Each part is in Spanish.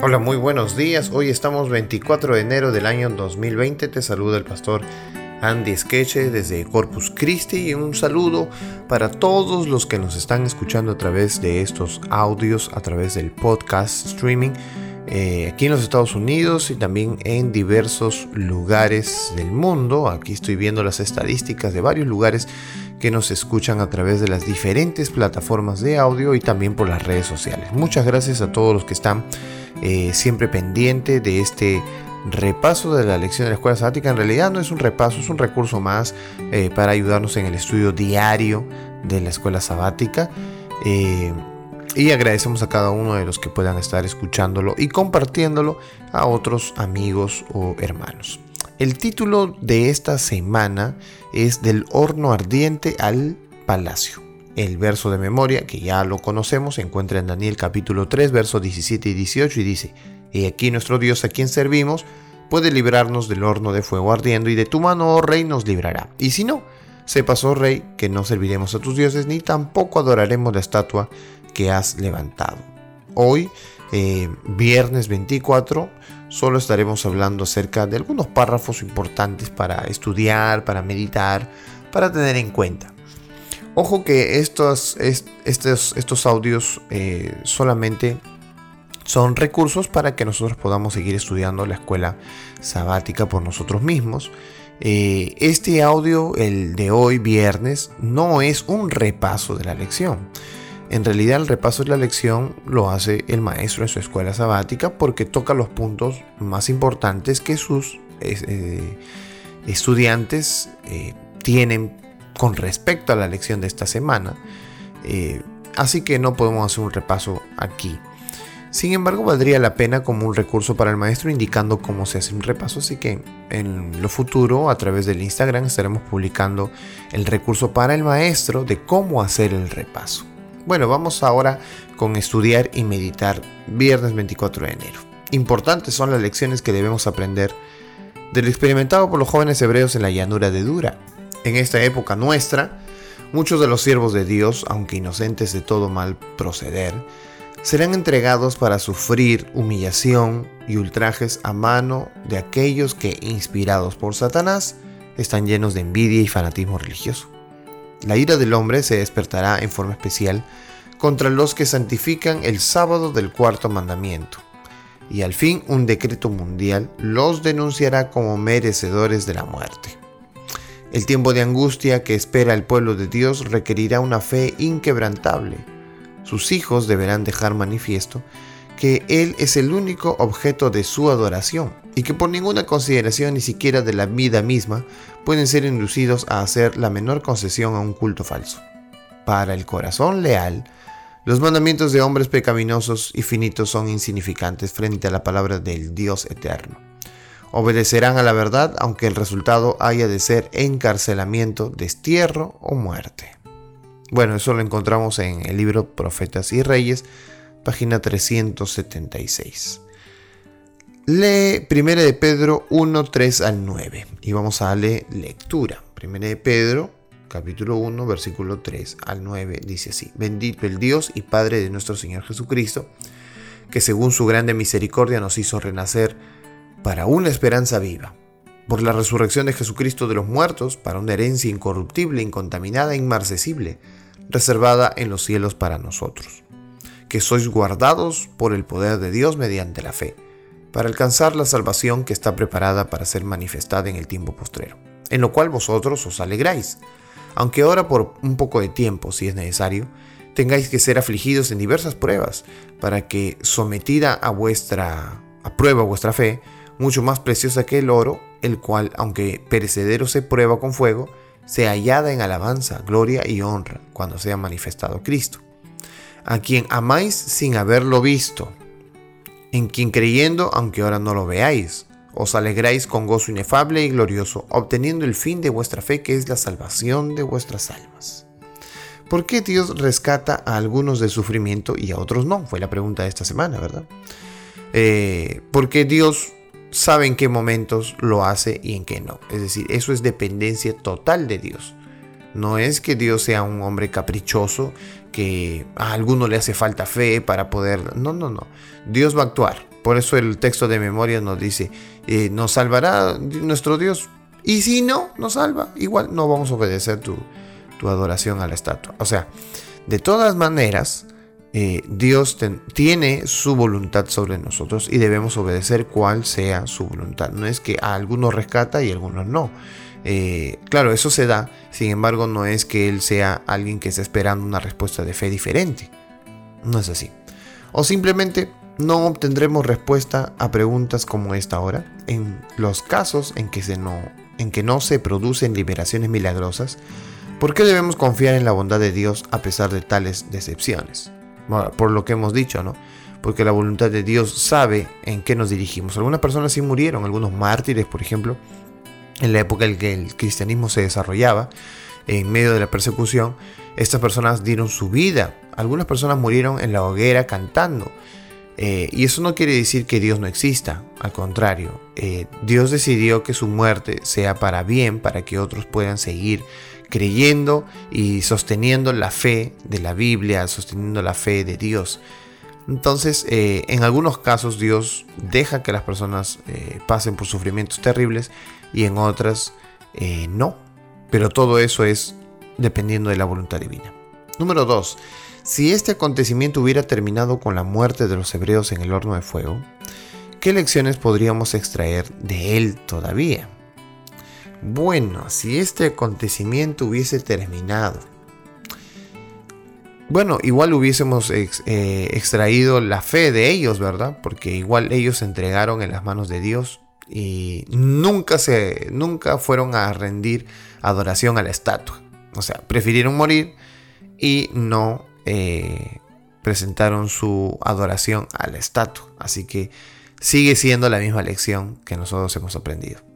Hola, muy buenos días. Hoy estamos 24 de enero del año 2020. Te saluda el pastor Andy Skeche desde Corpus Christi y un saludo para todos los que nos están escuchando a través de estos audios, a través del podcast streaming eh, aquí en los Estados Unidos y también en diversos lugares del mundo. Aquí estoy viendo las estadísticas de varios lugares que nos escuchan a través de las diferentes plataformas de audio y también por las redes sociales. Muchas gracias a todos los que están eh, siempre pendiente de este repaso de la lección de la escuela sabática. En realidad no es un repaso, es un recurso más eh, para ayudarnos en el estudio diario de la escuela sabática. Eh, y agradecemos a cada uno de los que puedan estar escuchándolo y compartiéndolo a otros amigos o hermanos. El título de esta semana es Del horno ardiente al palacio. El verso de memoria, que ya lo conocemos, se encuentra en Daniel capítulo 3, versos 17 y 18 y dice, Y aquí nuestro Dios a quien servimos puede librarnos del horno de fuego ardiendo y de tu mano, oh rey, nos librará. Y si no, sepas, oh rey, que no serviremos a tus dioses ni tampoco adoraremos la estatua que has levantado. Hoy, eh, viernes 24, solo estaremos hablando acerca de algunos párrafos importantes para estudiar, para meditar, para tener en cuenta. Ojo que estos, estos, estos audios eh, solamente son recursos para que nosotros podamos seguir estudiando la escuela sabática por nosotros mismos. Eh, este audio, el de hoy viernes, no es un repaso de la lección. En realidad el repaso de la lección lo hace el maestro en su escuela sabática porque toca los puntos más importantes que sus eh, estudiantes tienen con respecto a la lección de esta semana. Eh, así que no podemos hacer un repaso aquí. Sin embargo, valdría la pena como un recurso para el maestro indicando cómo se hace un repaso, así que en lo futuro a través del Instagram estaremos publicando el recurso para el maestro de cómo hacer el repaso. Bueno, vamos ahora con estudiar y meditar viernes 24 de enero. Importantes son las lecciones que debemos aprender del experimentado por los jóvenes hebreos en la llanura de Dura en esta época nuestra, muchos de los siervos de Dios, aunque inocentes de todo mal proceder, serán entregados para sufrir humillación y ultrajes a mano de aquellos que, inspirados por Satanás, están llenos de envidia y fanatismo religioso. La ira del hombre se despertará en forma especial contra los que santifican el sábado del cuarto mandamiento, y al fin un decreto mundial los denunciará como merecedores de la muerte. El tiempo de angustia que espera el pueblo de Dios requerirá una fe inquebrantable. Sus hijos deberán dejar manifiesto que Él es el único objeto de su adoración y que por ninguna consideración ni siquiera de la vida misma pueden ser inducidos a hacer la menor concesión a un culto falso. Para el corazón leal, los mandamientos de hombres pecaminosos y finitos son insignificantes frente a la palabra del Dios eterno. Obedecerán a la verdad aunque el resultado haya de ser encarcelamiento, destierro o muerte. Bueno, eso lo encontramos en el libro Profetas y Reyes, página 376. Lee 1 de Pedro 1, 3 al 9 y vamos a darle lectura. 1 de Pedro, capítulo 1, versículo 3 al 9 dice así, bendito el Dios y Padre de nuestro Señor Jesucristo, que según su grande misericordia nos hizo renacer para una esperanza viva, por la resurrección de Jesucristo de los muertos, para una herencia incorruptible, incontaminada inmarcesible, reservada en los cielos para nosotros, que sois guardados por el poder de Dios mediante la fe, para alcanzar la salvación que está preparada para ser manifestada en el tiempo postrero, en lo cual vosotros os alegráis, aunque ahora por un poco de tiempo, si es necesario, tengáis que ser afligidos en diversas pruebas, para que, sometida a vuestra a prueba vuestra fe, mucho más preciosa que el oro, el cual, aunque perecedero se prueba con fuego, se hallada en alabanza, gloria y honra cuando sea manifestado Cristo, a quien amáis sin haberlo visto, en quien creyendo, aunque ahora no lo veáis, os alegráis con gozo inefable y glorioso, obteniendo el fin de vuestra fe, que es la salvación de vuestras almas. ¿Por qué Dios rescata a algunos del sufrimiento y a otros no? Fue la pregunta de esta semana, ¿verdad? Eh, porque Dios sabe en qué momentos lo hace y en qué no. Es decir, eso es dependencia total de Dios. No es que Dios sea un hombre caprichoso, que a alguno le hace falta fe para poder... No, no, no. Dios va a actuar por eso el texto de memoria nos dice, eh, nos salvará nuestro Dios. Y si no, nos salva. Igual no vamos a obedecer tu, adoración a la estatua. O sea, de todas maneras, eh, Dios tiene su voluntad sobre nosotros y debemos obedecer cuál sea su voluntad. No es que a algunos rescata y a algunos no. Eh, claro, eso se da, sin embargo no es que Él sea alguien que está esperando una respuesta de fe diferente. No es así. O simplemente no obtendremos respuesta a preguntas como esta ahora. En los casos en que, no, en que no se producen liberaciones milagrosas, ¿por qué debemos confiar en la bondad de Dios a pesar de tales decepciones? Por lo que hemos dicho, ¿no? Porque la voluntad de Dios sabe en qué nos dirigimos. Algunas personas sí murieron, algunos mártires, por ejemplo, en la época en que el cristianismo se desarrollaba, en medio de la persecución, estas personas dieron su vida. Algunas personas murieron en la hoguera cantando. Eh, y eso no quiere decir que Dios no exista, al contrario, eh, Dios decidió que su muerte sea para bien, para que otros puedan seguir creyendo y sosteniendo la fe de la Biblia, sosteniendo la fe de Dios. Entonces, eh, en algunos casos Dios deja que las personas pasen por sufrimientos terribles y en otras no. Pero todo eso es dependiendo de la voluntad divina. Número 2. Si este acontecimiento hubiera terminado con la muerte de los hebreos en el horno de fuego, ¿qué lecciones podríamos extraer de él todavía? Bueno, si este acontecimiento hubiese terminado, bueno, igual hubiésemos eh, extraído la fe de ellos, ¿verdad? Porque igual ellos se entregaron en las manos de Dios y nunca se nunca fueron a rendir adoración a la estatua. O sea, prefirieron morir y no eh, presentaron su adoración a la estatua. Así que sigue siendo la misma lección que nosotros hemos aprendido.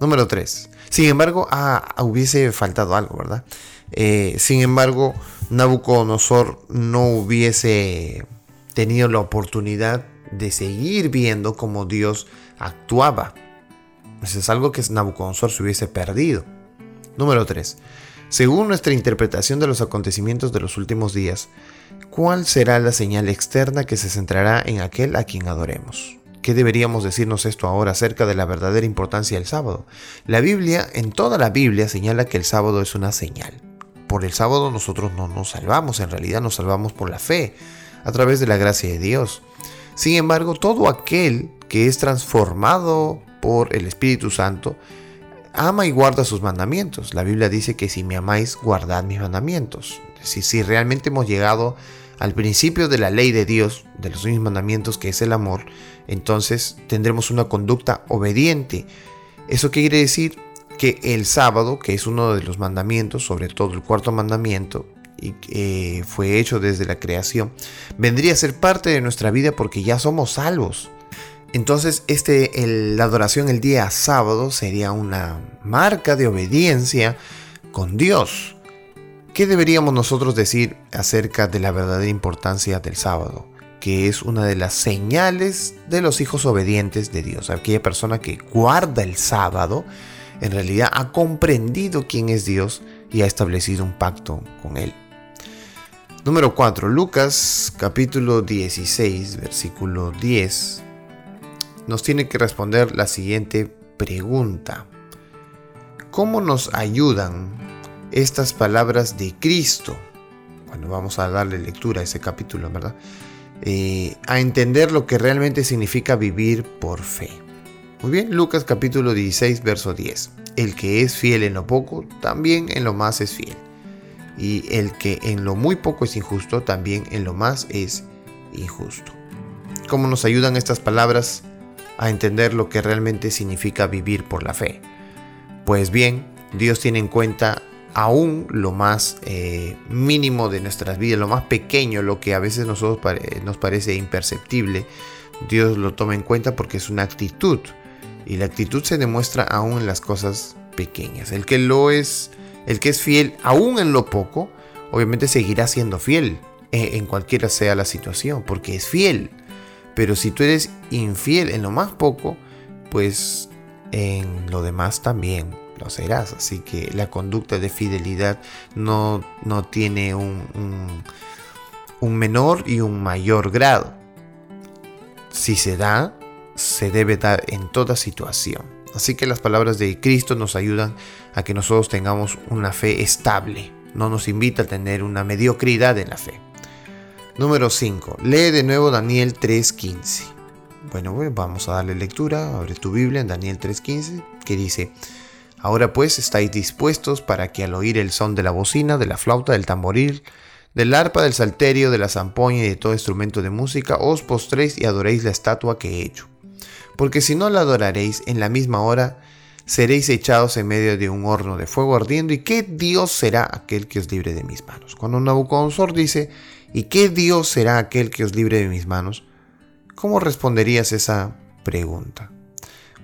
Número 3. Sin embargo, ah, hubiese faltado algo, ¿verdad? Eh, sin embargo, Nabucodonosor no hubiese tenido la oportunidad de seguir viendo cómo Dios actuaba. Eso es algo que Nabucodonosor se hubiese perdido. Número 3. Según nuestra interpretación de los acontecimientos de los últimos días, ¿cuál será la señal externa que se centrará en aquel a quien adoremos? ¿Qué deberíamos decirnos esto ahora acerca de la verdadera importancia del sábado? La Biblia, en toda la Biblia, señala que el sábado es una señal. Por el sábado nosotros no nos salvamos, en realidad nos salvamos por la fe, a través de la gracia de Dios. Sin embargo, todo aquel que es transformado por el Espíritu Santo, ama y guarda sus mandamientos. La Biblia dice que si me amáis, guardad mis mandamientos. Si, si realmente hemos llegado al principio de la ley de Dios, de los mismos mandamientos, que es el amor, entonces tendremos una conducta obediente. ¿Eso quiere decir? Que el sábado, que es uno de los mandamientos, sobre todo el cuarto mandamiento, y que fue hecho desde la creación, vendría a ser parte de nuestra vida porque ya somos salvos. Entonces, este, la adoración el día sábado sería una marca de obediencia con Dios. ¿Qué deberíamos nosotros decir acerca de la verdadera importancia del sábado? Que es una de las señales de los hijos obedientes de Dios. Aquella persona que guarda el sábado, en realidad ha comprendido quién es Dios y ha establecido un pacto con Él. Número 4. Lucas capítulo 16, versículo 10 nos tiene que responder la siguiente pregunta. ¿Cómo nos ayudan estas palabras de Cristo? Bueno, vamos a darle lectura a ese capítulo, ¿verdad? Eh, a entender lo que realmente significa vivir por fe. Muy bien, Lucas capítulo 16, verso 10. El que es fiel en lo poco, también en lo más es fiel. Y el que en lo muy poco es injusto, también en lo más es injusto. ¿Cómo nos ayudan estas palabras a entender lo que realmente significa vivir por la fe. Pues bien, Dios tiene en cuenta aún lo más eh, mínimo de nuestras vidas, lo más pequeño, lo que a veces nosotros nos parece imperceptible. Dios lo toma en cuenta porque es una actitud y la actitud se demuestra aún en las cosas pequeñas. El que lo es, el que es fiel aún en lo poco, obviamente seguirá siendo fiel eh, en cualquiera sea la situación, porque es fiel. Pero si tú eres infiel en lo más poco, pues en lo demás también lo serás. Así que la conducta de fidelidad no, no tiene un, un, menor y un mayor grado. si se da, se debe dar en toda situación. Así que las palabras de Cristo nos ayudan a que nosotros tengamos una fe estable. No nos invita a tener una mediocridad en la fe. Número 5. Lee de nuevo Daniel 3.15. Bueno, vamos a darle lectura. Abre tu Biblia en Daniel 3.15 que dice, Ahora pues estáis dispuestos para que al oír el son de la bocina, de la flauta, del tamboril, del arpa, del salterio, de la zampoña y de todo instrumento de música, os postréis y adoréis la estatua que he hecho. Porque si no la adoraréis en la misma hora, seréis echados en medio de un horno de fuego ardiendo, y qué Dios será aquel que os libre de mis manos. Cuando Nabucodonosor dice, ¿y qué Dios será aquel que os libre de mis manos? ¿Cómo responderías esa pregunta?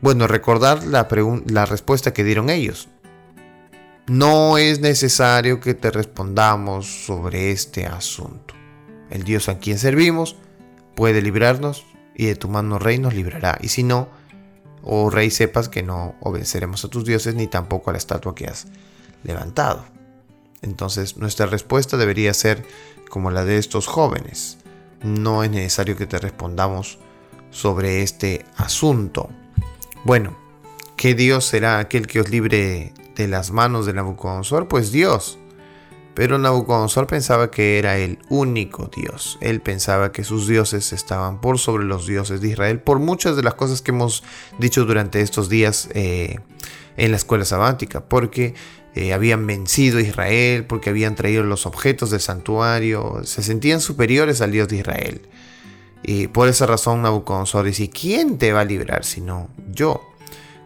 Bueno, recordar la, la respuesta que dieron ellos. No es necesario que te respondamos sobre este asunto. El Dios a quien servimos puede librarnos y de tu mano rey nos librará. Y si no, oh rey, sepas que no obedeceremos a tus dioses ni tampoco a la estatua que has levantado. Entonces nuestra respuesta debería ser como la de estos jóvenes. No es necesario que te respondamos sobre este asunto. Bueno, ¿qué Dios será aquel que os libre de las manos de Nabucodonosor? Pues Dios. Pero Nabucodonosor pensaba que era el único Dios. Él pensaba que sus dioses estaban por sobre los dioses de Israel, por muchas de las cosas que hemos dicho durante estos días eh, en la escuela sabática, porque eh, habían vencido a Israel, porque habían traído los objetos del santuario, se sentían superiores al Dios de Israel. Y por esa razón Nabucodonosor dice, ¿quién te va a librar sino yo?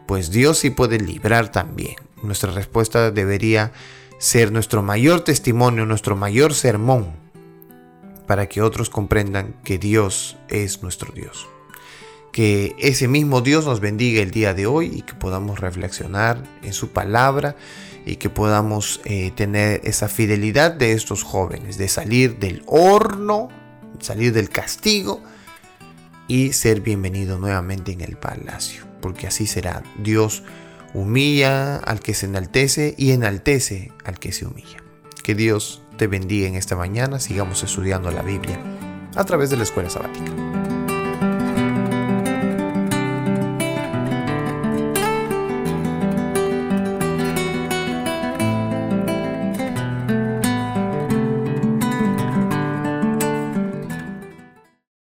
Pues Dios sí puede librar también. Nuestra respuesta debería ser nuestro mayor testimonio, nuestro mayor sermón, para que otros comprendan que Dios es nuestro Dios. Que ese mismo Dios nos bendiga el día de hoy y que podamos reflexionar en su palabra y que podamos eh, tener esa fidelidad de estos jóvenes, de salir del horno salir del castigo y ser bienvenido nuevamente en el palacio, porque así será. Dios humilla al que se enaltece y enaltece al que se humilla. Que Dios te bendiga en esta mañana, sigamos estudiando la Biblia a través de la escuela sabática.